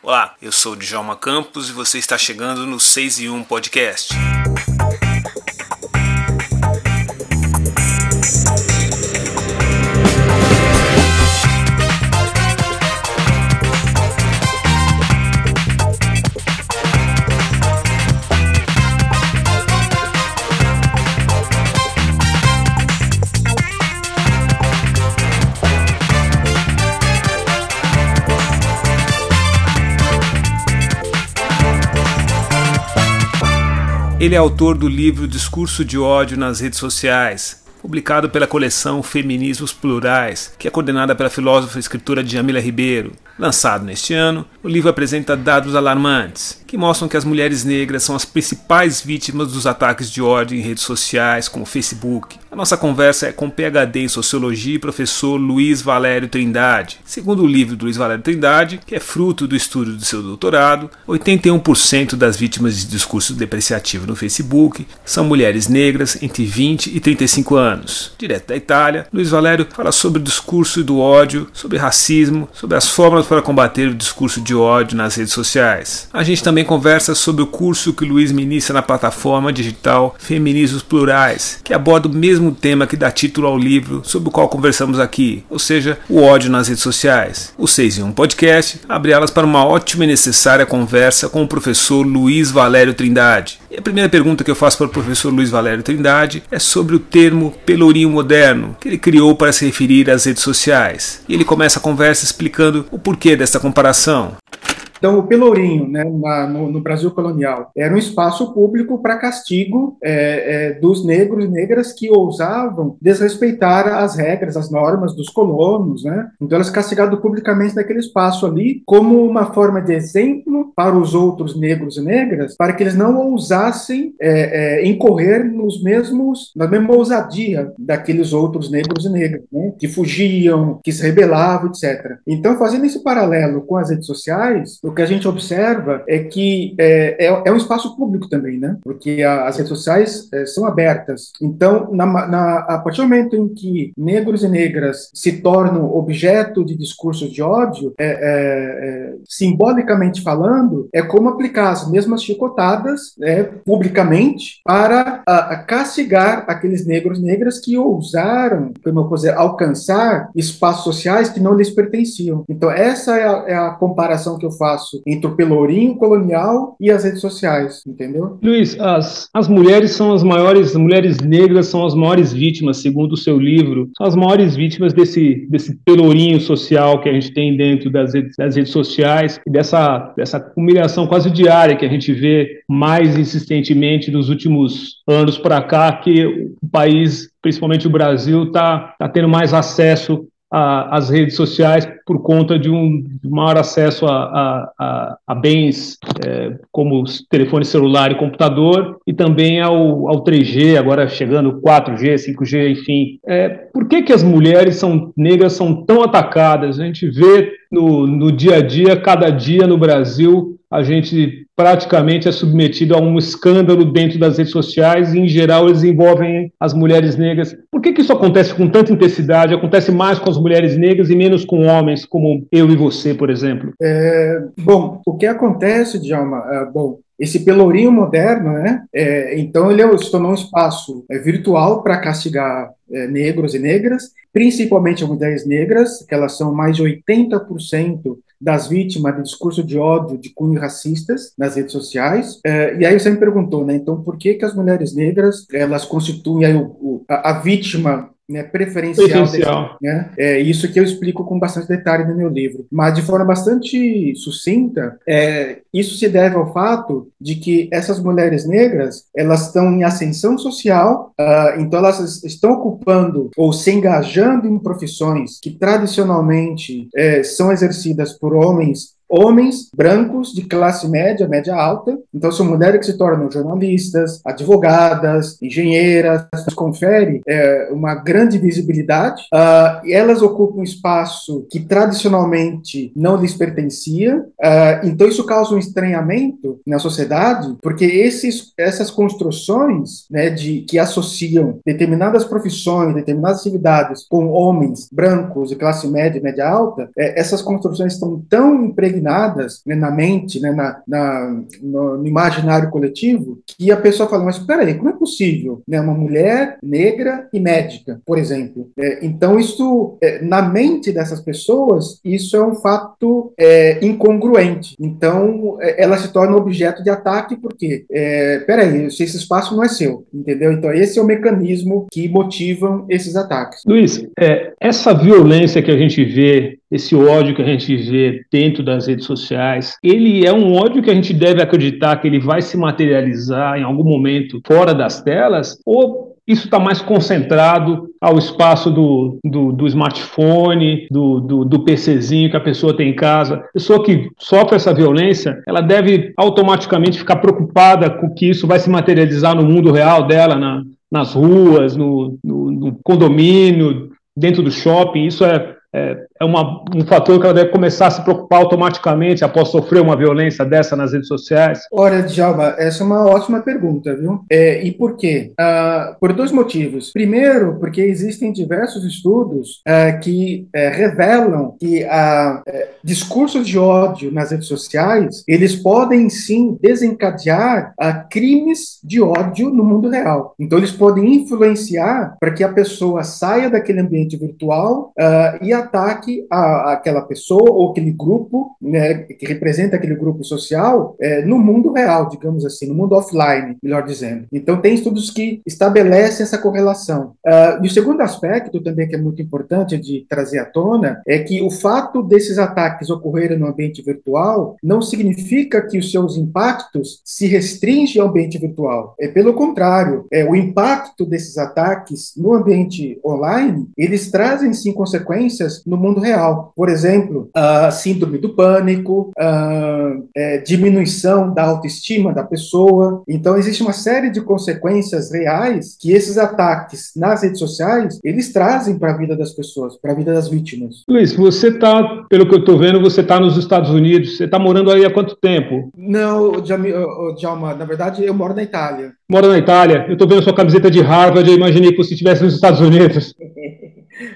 Olá, eu sou o Djalma Campos e você está chegando no 6 e 1 Podcast. Ele é autor do livro Discurso de Ódio nas Redes Sociais, publicado pela coleção Feminismos Plurais, que é coordenada pela filósofa e escritora Djamila Ribeiro. Lançado neste ano, o livro apresenta dados alarmantes, que mostram que as mulheres negras são as principais vítimas dos ataques de ódio em redes sociais, como o Facebook. A nossa conversa é com PhD em Sociologia e professor Luiz Valério Trindade. Segundo o livro do Luiz Valério Trindade, que é fruto do estudo do seu doutorado, 81% das vítimas de discurso depreciativo no Facebook são mulheres negras entre 20 e 35 anos. Direto da Itália, Luiz Valério fala sobre o discurso do ódio, sobre racismo, sobre as formas para combater o discurso de ódio nas redes sociais. A gente também conversa sobre o curso que o Luiz ministra na plataforma digital Feminismos Plurais, que aborda o mesmo tema que dá título ao livro sobre o qual conversamos aqui, ou seja, o ódio nas redes sociais. O 6 em 1 Podcast abre elas para uma ótima e necessária conversa com o professor Luiz Valério Trindade. E a primeira pergunta que eu faço para o professor Luiz Valério Trindade é sobre o termo pelourinho moderno, que ele criou para se referir às redes sociais. E ele começa a conversa explicando o porquê dessa comparação? Então, o Pelourinho, né, na, no, no, Brasil colonial, era um espaço público para castigo é, é, dos negros e negras que ousavam desrespeitar as regras, as normas dos colonos. Né? Então, elas castigadas publicamente naquele espaço ali, como uma forma de exemplo para os outros negros e negras, para que eles não ousassem é, é incorrer nos mesmos, na mesma ousadia daqueles outros negros e negras, né? que fugiam, que se rebelavam, etc. Então, fazendo esse paralelo com as redes sociais, o que a gente observa é que é, é, é um espaço público também, né? Porque a, as redes sociais é, são abertas. Então, na, na, a partir do momento em que negros e negras se tornam objeto de discursos de ódio, é, é, é, simbolicamente falando, é como aplicar as mesmas chicotadas né, publicamente para a, a castigar aqueles negros e negras que ousaram, como eu dizer, alcançar espaços sociais que não lhes pertenciam. Então, essa é a, é a comparação que eu faço espaço entre o pelourinho colonial e as redes sociais, entendeu? Luiz, as, as mulheres são as maiores, mulheres negras são as maiores vítimas, segundo o seu livro, são as maiores vítimas desse, desse pelourinho social que a gente tem dentro das redes, das redes sociais e dessa, dessa humilhação quase diária que a gente vê mais insistentemente nos últimos anos para cá, que o país principalmente o Brasil, está tá tendo mais acesso às redes sociais por conta de um maior acesso a, a, a, a bens é, como telefone celular e computador, e também ao, ao 3G, agora chegando 4G, 5G, enfim. É, por que, que as mulheres são negras são tão atacadas? A gente vê no, no dia a dia, cada dia no Brasil, a gente praticamente é submetido a um escândalo dentro das redes sociais e, em geral, eles envolvem as mulheres negras. Por que, que isso acontece com tanta intensidade? Acontece mais com as mulheres negras e menos com homens, como eu e você, por exemplo? É, bom, o que acontece, Djalma, é, bom, esse pelourinho moderno, né? É, então ele é, se tornou um espaço é, virtual para castigar é, negros e negras, principalmente mulheres negras, que elas são mais de 80% das vítimas de discurso de ódio de cunho racistas nas redes sociais. É, e aí você me perguntou, né? Então, por que que as mulheres negras elas constituem aí, o, o, a, a vítima né, preferencial. preferencial. Desse, né? É isso que eu explico com bastante detalhe no meu livro. Mas de forma bastante sucinta, é, isso se deve ao fato de que essas mulheres negras elas estão em ascensão social, uh, então elas estão ocupando ou se engajando em profissões que tradicionalmente é, são exercidas por homens homens brancos de classe média, média alta. Então, são mulheres que se tornam jornalistas, advogadas, engenheiras, confere é, uma grande visibilidade. Uh, elas ocupam um espaço que tradicionalmente não lhes pertencia. Uh, então, isso causa um estranhamento na sociedade, porque esses, essas construções né, de, que associam determinadas profissões, determinadas atividades com homens brancos de classe média e média alta, é, essas construções estão tão impregnadas doutrinadas né, na mente, né, na, na no, no, imaginário coletivo, que a pessoa fala, mas espera aí, como é possível né, uma mulher negra e médica, por exemplo? É, então, isso, é, na mente dessas pessoas, isso é um fato é, incongruente. Então, é, ela se torna objeto de ataque porque, é, peraí, esse espaço não é seu, entendeu? Então, esse é o mecanismo que motivam esses ataques. Luiz, é, essa violência que a gente vê, esse ódio que a gente vê dentro das redes sociais, ele é um ódio que a gente deve acreditar que ele vai se materializar em algum momento fora das telas? Ou isso está mais concentrado ao espaço do, do, do smartphone, do, do, do, PCzinho que a pessoa tem em casa. A pessoa que sofre essa violência, ela deve automaticamente ficar preocupada com que isso vai se materializar no mundo real dela, na, nas ruas, no, no, no condomínio, dentro do shopping. Isso é é, é uma, um fator que ela deve começar a se preocupar automaticamente após sofrer uma violência dessa nas redes sociais? Olha, Djalma, essa é uma ótima pergunta, viu? É, e por quê? Ah, por dois motivos. Primeiro, porque existem diversos estudos é, que é, revelam que ah, é, discursos de ódio nas redes sociais, eles podem sim desencadear ah, crimes de ódio no mundo real. Então, eles podem influenciar para que a pessoa saia daquele ambiente virtual e ataque a, aquela pessoa ou aquele grupo, né, que representa aquele grupo social, é, no mundo real, digamos assim, no mundo offline, melhor dizendo. Então, tem estudos que estabelecem essa correlação. Uh, e o segundo aspecto também que é muito importante de trazer à tona é que o fato desses ataques ocorrerem no ambiente virtual não significa que os seus impactos se restringem ao ambiente virtual. É pelo contrário, é o impacto desses ataques no ambiente online, eles trazem sim consequências no mundo real. Por exemplo, a síndrome do pânico, a é, diminuição da autoestima da pessoa. Então, existe uma série de consequências reais que esses ataques nas redes sociais eles trazem para a vida das pessoas, para a vida das vítimas. Luiz, você está, pelo que eu estou vendo, você está nos Estados Unidos. Você está morando aí há quanto tempo? Não, Djalma, na verdade, eu moro na Itália. Mora na Itália? Eu estou vendo sua camiseta de Harvard, eu imaginei que você estivesse nos Estados Unidos.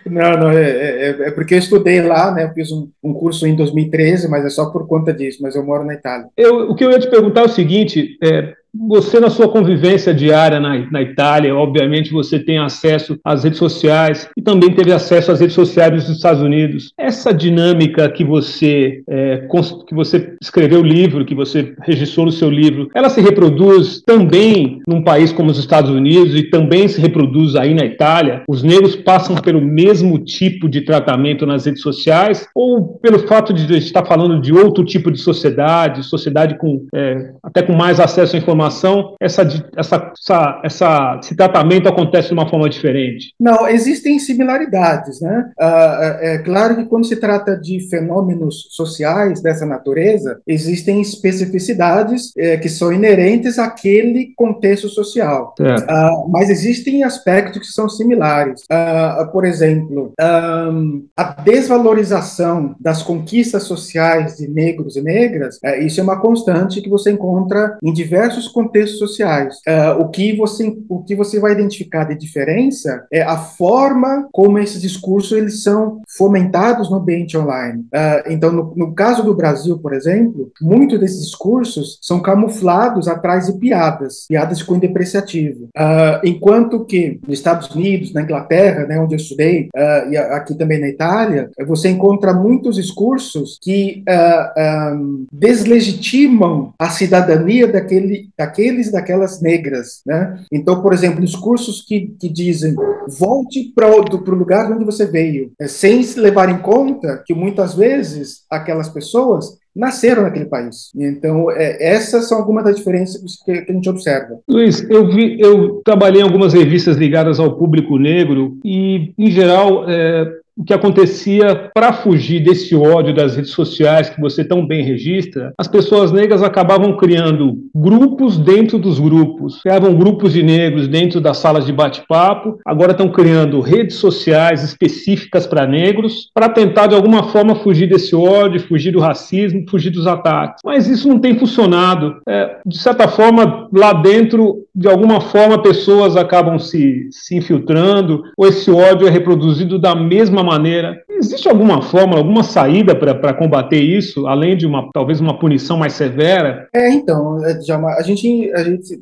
Não, não, é, é, é, porque eu estudei lá, né? Eu fiz um, um, curso em 2013, mas é só por conta disso, mas eu moro na Itália. Eu, o que eu ia te perguntar é o seguinte: é, você, na sua convivência diária na, na, Itália, obviamente você tem acesso às redes sociais e também teve acesso às redes sociais dos Estados Unidos. Essa dinâmica que você, é, que você escreveu o livro, que você registrou no seu livro, ela se reproduz também num país como os Estados Unidos e também se reproduz aí na Itália? Os negros passam pelo mesmo tipo de tratamento nas redes sociais ou pelo fato de estar falando de outro tipo de sociedade, sociedade com é, até com mais acesso à informação? Informação, essa, essa, essa, essa, esse tratamento acontece de uma forma diferente? Não, existem similaridades, né? Ah, é, é claro que quando se trata de fenômenos sociais dessa natureza, existem especificidades é, que são inerentes àquele contexto social. Ah, mas existem aspectos que são similares. Ah, por exemplo, a desvalorização das conquistas sociais de negros e negras, é, isso é uma constante que você encontra em diversos contextos sociais. Uh, o, que você, o que você vai identificar de diferença é a forma como esses discursos eles são fomentados no ambiente online. Uh, então, no, no, caso do Brasil, por exemplo, muitos desses discursos são camuflados atrás de piadas, piadas cunho depreciativo. Uh, enquanto que nos Estados Unidos, na Inglaterra, né, onde eu estudei, e aqui também na Itália, você encontra muitos discursos que um, deslegitimam a cidadania daquele, daqueles e daquelas negras, né? Então, por exemplo, discursos que, que dizem volte para o lugar de onde você veio, é, sem se levar em conta que muitas vezes aquelas pessoas nasceram naquele país. Então, é, essas são algumas das diferenças que, que, a gente observa. Luiz, eu vi, eu trabalhei em algumas revistas ligadas ao público negro e, em geral, é, o que acontecia para fugir desse ódio das redes sociais que você tão bem registra, as pessoas negras acabavam criando grupos dentro dos grupos. Criavam grupos de negros dentro das salas de bate-papo, agora estão criando redes sociais específicas para negros, para tentar de alguma forma fugir desse ódio, fugir do racismo, fugir dos ataques. Mas isso não tem funcionado. É, de certa forma, lá dentro, de alguma forma, pessoas acabam se, se infiltrando, ou esse ódio é reproduzido da mesma alguma maneira. Existe alguma forma, alguma saída para combater isso, além de uma talvez uma punição mais severa? É, então, é, a gente, a gente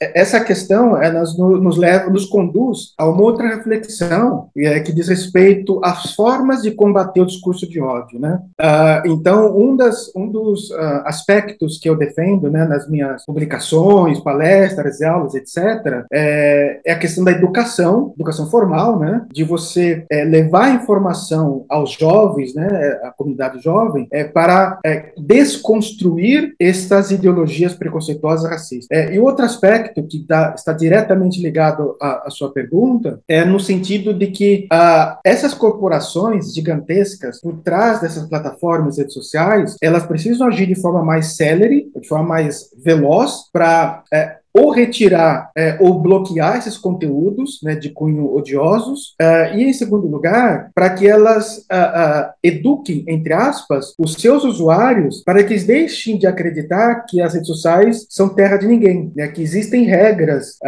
essa questão ela nos leva, nos conduz a uma outra reflexão é, que diz respeito às formas de combater o discurso de ódio, né? Uh, então, um, das, um dos uh, aspectos que eu defendo, né, nas minhas publicações, palestras, aulas, etc., é, é, a questão da educação, educação formal, né, de você é, levar informação aos jovens, né, à comunidade jovem, é, para é, desconstruir estas ideologias preconceituosas racistas. É, e outro aspecto aspecto que dá, está diretamente ligado à, à, sua pergunta é no sentido de que ah, essas corporações gigantescas, por trás dessas plataformas redes sociais, elas precisam agir de forma mais célere, de forma mais veloz, para é, ou retirar é, ou bloquear esses conteúdos né, de cunho odiosos, uh, e, em segundo lugar, para que elas uh, uh, eduquem, entre aspas, os seus usuários para que eles deixem de acreditar que as redes sociais são terra de ninguém, né, que existem regras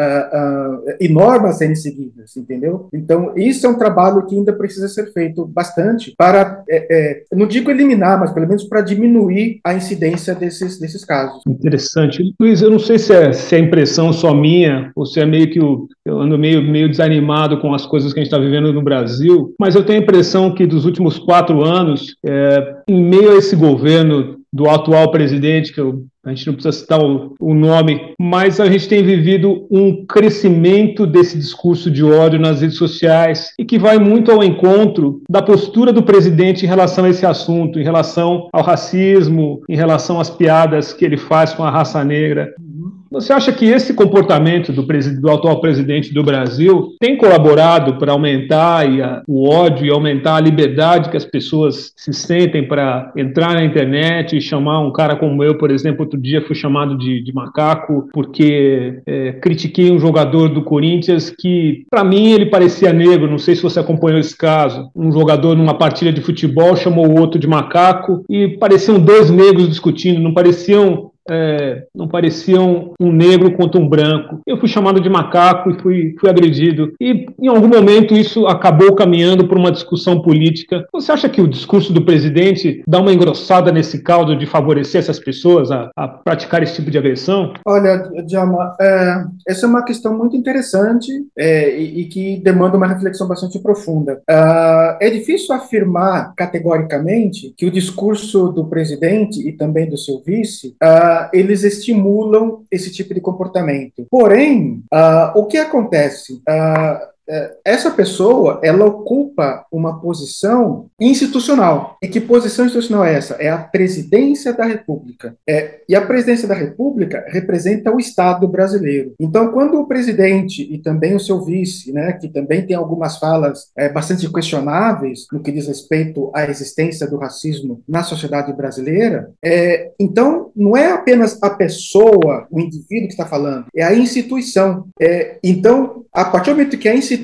e normas a serem seguidas, entendeu? Então, isso é um trabalho que ainda precisa ser feito bastante para, é, é, não digo eliminar, mas pelo menos para diminuir a incidência desses, desses casos. Interessante. Luiz, eu não sei se é, se é só minha, ou se é meio que o, eu ando meio, meio desanimado com as coisas que a gente está vivendo no Brasil, mas eu tenho a impressão que dos últimos quatro anos, é, em meio a esse governo do atual presidente, que eu, a gente não precisa citar o, o, nome, mas a gente tem vivido um crescimento desse discurso de ódio nas redes sociais e que vai muito ao encontro da postura do presidente em relação a esse assunto, em relação ao racismo, em relação às piadas que ele faz com a raça negra. Você acha que esse comportamento do, do atual presidente do Brasil tem colaborado para aumentar a, o ódio e aumentar a liberdade que as pessoas se sentem para entrar na internet e chamar um cara como eu, por exemplo, outro dia fui chamado de, de macaco porque é, critiquei um jogador do Corinthians que, para mim, ele parecia negro. Não sei se você acompanhou esse caso. Um jogador numa partida de futebol chamou o outro de macaco e pareciam dois negros discutindo, não pareciam é, não pareciam um negro contra um branco. Eu fui chamado de macaco e fui, fui agredido. E em algum momento isso acabou caminhando para uma discussão política. Você acha que o discurso do presidente dá uma engrossada nesse caldo de favorecer essas pessoas a, a praticar esse tipo de agressão? Olha, Djalma, é, essa é uma questão muito interessante é, e, e, que demanda uma reflexão bastante profunda. Uh, é difícil afirmar categoricamente que o discurso do presidente e também do seu vice uh, eles estimulam esse tipo de comportamento. Porém, uh, o que acontece? Uh, essa pessoa ela ocupa uma posição institucional. E que posição institucional é essa? É a presidência da República. É, e a presidência da República representa o Estado brasileiro. Então, quando o presidente e também o seu vice, né, que também tem algumas falas é, bastante questionáveis no que diz respeito à existência do racismo na sociedade brasileira, é, então não é apenas a pessoa, o indivíduo que está falando, é a instituição. É, então, a partir do momento que a instituição,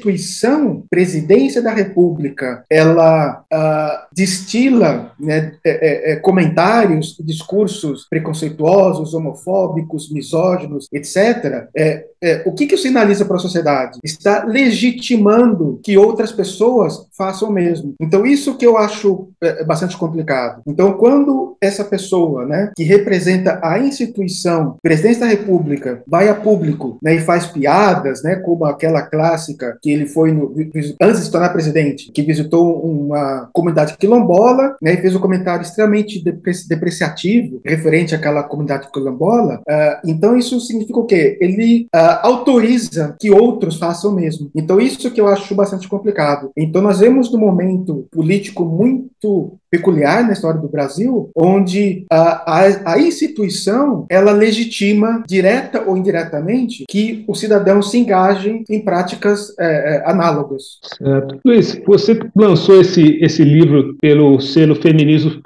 presidência da República, ela uh, destila né, é, é, é, comentários, discursos preconceituosos, homofóbicos, misóginos, etc., é, é, o que, que isso sinaliza para a sociedade? Está legitimando que outras pessoas façam o mesmo. Então, isso que eu acho é, bastante complicado. Então, quando essa pessoa, né, que representa a instituição, presidente da República, vai a público né, e faz piadas, né, como aquela clássica que ele foi, no, antes de se tornar presidente, que visitou uma comunidade quilombola né, e fez um comentário extremamente depreciativo referente àquela comunidade quilombola, uh, então isso significa o quê? Ele uh, autoriza que outros façam o mesmo. Então, isso que eu acho bastante complicado. Então, nós vemos no momento político muito peculiar na história do Brasil, onde a, a, a, instituição ela legitima direta ou indiretamente que os cidadãos se engajem em práticas é, é, análogas. Certo. Luiz, você lançou esse, esse livro pelo selo Feminismos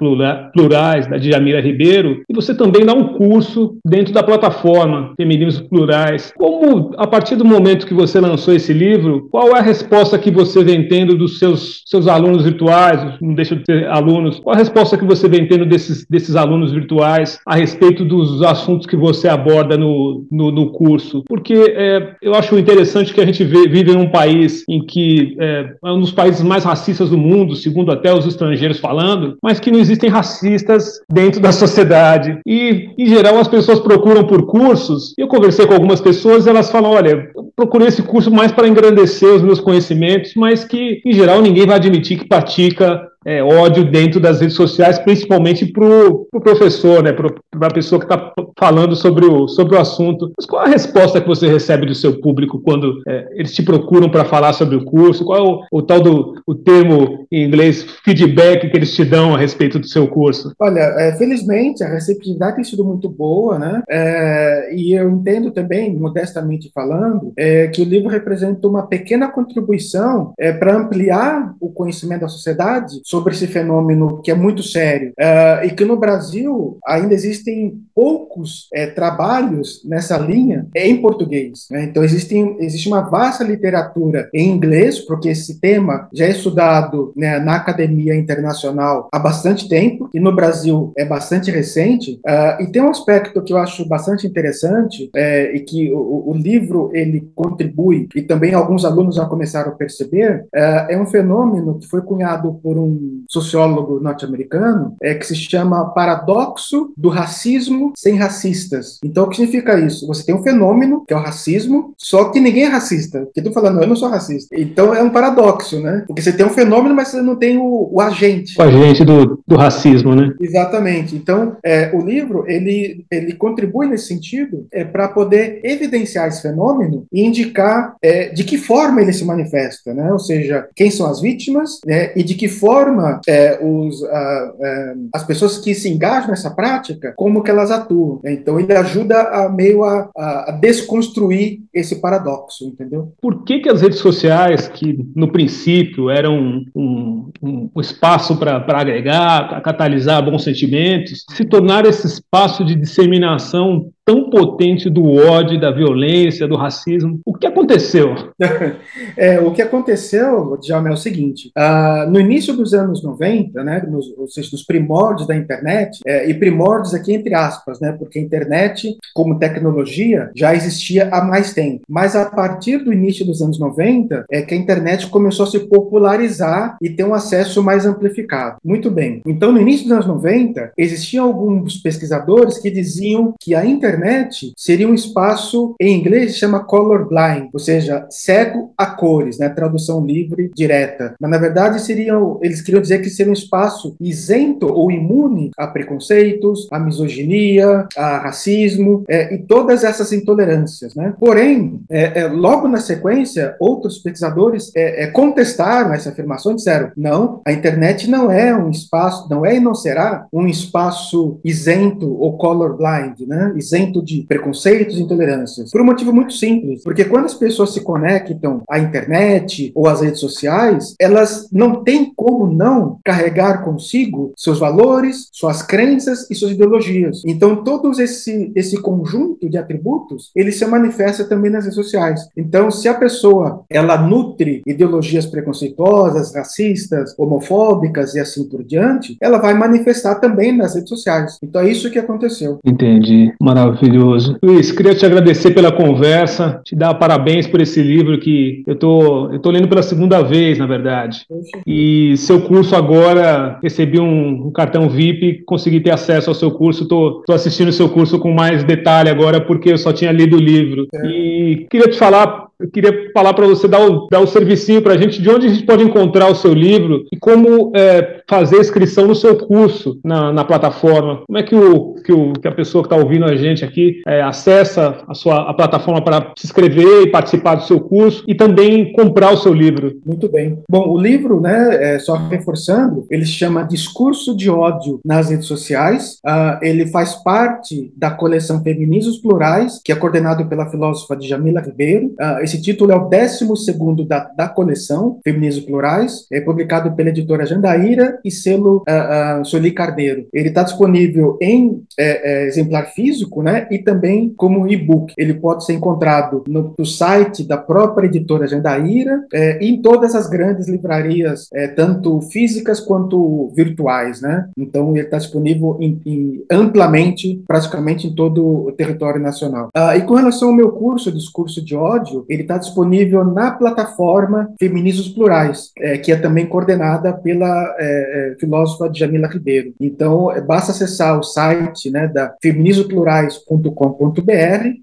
Plurais da Djamila Ribeiro e você também dá um curso dentro da plataforma Feminismos Plurais. Como, a partir do momento que você lançou esse livro, qual é a resposta que você vem tendo dos seus, seus alunos virtuais, não deixa de ser alunos alunos? Qual a resposta que você vem tendo desses, desses alunos virtuais a respeito dos assuntos que você aborda no, no, no curso? Porque é, eu acho interessante que a gente vive em um país em que é, é um dos países mais racistas do mundo, segundo até os estrangeiros falando, mas que não existem racistas dentro da sociedade. E, em geral, as pessoas procuram por cursos. Eu conversei com algumas pessoas, elas falam: olha, eu procurei esse curso mais para engrandecer os meus conhecimentos, mas que, em geral, ninguém vai admitir que pratica é, ódio dentro das redes sociais, principalmente para o pro professor, né, para a pessoa que está falando sobre o, sobre o assunto. Mas qual a resposta que você recebe do seu público quando é, eles te procuram para falar sobre o curso? Qual é o, o, tal do o termo em inglês feedback que eles te dão a respeito do seu curso? Olha, é, felizmente a receptividade tem sido muito boa, né? É, e eu entendo também, modestamente falando, é, que o livro representa uma pequena contribuição para ampliar o conhecimento da sociedade sobre esse fenômeno que é muito sério uh, e que no Brasil ainda existem poucos é, trabalhos nessa linha em português. Né? Então existem, existe uma vasta literatura em inglês, porque esse tema já é estudado né, na academia internacional há bastante tempo e no Brasil é bastante recente. Uh, e tem um aspecto que eu acho bastante interessante é, e que o, o, livro ele contribui e também alguns alunos já começaram a perceber uh, é um fenômeno que foi cunhado por um sociólogo norte-americano, é, que se chama Paradoxo do Racismo Sem Racistas. Então, o que significa isso? Você tem um fenômeno, que é o racismo, só que ninguém é racista. Porque tu falando, eu não sou racista. Então, é um paradoxo, né? Porque você tem um fenômeno, mas você não tem o, o agente. O agente do, do racismo, né? Exatamente. Então, é, o livro, ele, ele contribui nesse sentido é, para poder evidenciar esse fenômeno e indicar é, de que forma ele se manifesta, né? Ou seja, quem são as vítimas né? e de que forma forma é, os, a, é, as pessoas que se engajam nessa prática, como que elas atuam. Né? Então ele ajuda a meio a, a, desconstruir esse paradoxo, entendeu? Por que, que as redes sociais, que no princípio eram um, um, um espaço para agregar, para catalisar bons sentimentos, se tornaram esse espaço de disseminação tão potente do ódio, da violência, do racismo. O que aconteceu? é, o que aconteceu, Djalma, é o seguinte: uh, no início dos anos 90, né, nos, ou seja, nos primórdios da internet, é, e primórdios aqui entre aspas, né, porque a internet, como tecnologia, já existia há mais tempo. Mas a partir do início dos anos 90, é que a internet começou a se popularizar e ter um acesso mais amplificado. Muito bem. Então, no início dos anos 90, existiam alguns pesquisadores que diziam que a internet internet seria um espaço, em inglês chama colorblind, ou seja, cego a cores, né? Tradução livre, direta. Mas na verdade seriam, eles queriam dizer que seria um espaço isento ou imune a preconceitos, a misoginia, a racismo é, e todas essas intolerâncias, né? Porém, é, é, logo na sequência, outros pesquisadores é, é, contestaram essa afirmação e disseram: não, a internet não é um espaço, não é e não será um espaço isento ou colorblind, né? Isento isento de preconceitos e intolerâncias. Por um motivo muito simples, porque quando as pessoas se conectam à internet ou às redes sociais, elas não têm como não carregar consigo seus valores, suas crenças e suas ideologias. Então, todo esse, esse conjunto de atributos, ele se manifesta também nas redes sociais. Então, se a pessoa ela nutre ideologias preconceituosas, racistas, homofóbicas e assim por diante, ela vai manifestar também nas redes sociais. Então, é isso que aconteceu. Entendi. Maravilha. Maravilhoso. Luiz, queria te agradecer pela conversa, te dar parabéns por esse livro que eu tô, eu tô lendo pela segunda vez, na verdade. E seu curso agora, recebi um, um cartão VIP, consegui ter acesso ao seu curso, tô, tô assistindo o seu curso com mais detalhe agora, porque eu só tinha lido o livro. É. E queria te falar eu queria falar para você dar o, dar o servicinho para a gente de onde a gente pode encontrar o seu livro e como é, fazer a inscrição no seu curso na, na plataforma. Como é que, o, que, o, que a pessoa que está ouvindo a gente aqui é, acessa a sua a plataforma para se inscrever e participar do seu curso e também comprar o seu livro? Muito bem. Bom, o livro, né, é, só reforçando, ele se chama Discurso de Ódio nas Redes Sociais. Uh, ele faz parte da coleção Feminismos Plurais, que é coordenado pela filósofa Djamila Ribeiro. Uh, esse título é o 12 da, da coleção Feminismos Plurais, é publicado pela editora Jandaíra e selo uh, uh, Soli Carneiro. Ele está disponível em é, é, exemplar físico né, e também como e-book. Ele pode ser encontrado no, no site da própria editora Jandaíra é, e em todas as grandes livrarias, é, tanto físicas quanto virtuais. Né? Então, ele está disponível em, em, amplamente, praticamente em todo o território nacional. Ah, e com relação ao meu curso, Discurso de Ódio, ele está disponível na plataforma Feminismos Plurais, é, que é também coordenada pela é, é filósofa Jamila Ribeiro. Então, é, basta acessar o site né, da feminismoplurais.com.br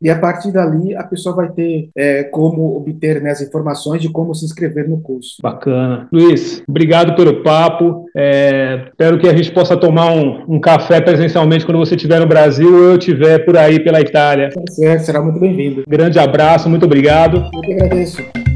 e a partir dali a pessoa vai ter é, como obter né, as informações de como se inscrever no curso. Bacana. Luiz, obrigado pelo papo. É, espero que a gente possa tomar um, um, café presencialmente quando você estiver no Brasil ou eu estiver por aí pela Itália. Tá certo, será muito bem-vindo. Grande abraço, muito obrigado. Eu que agradeço.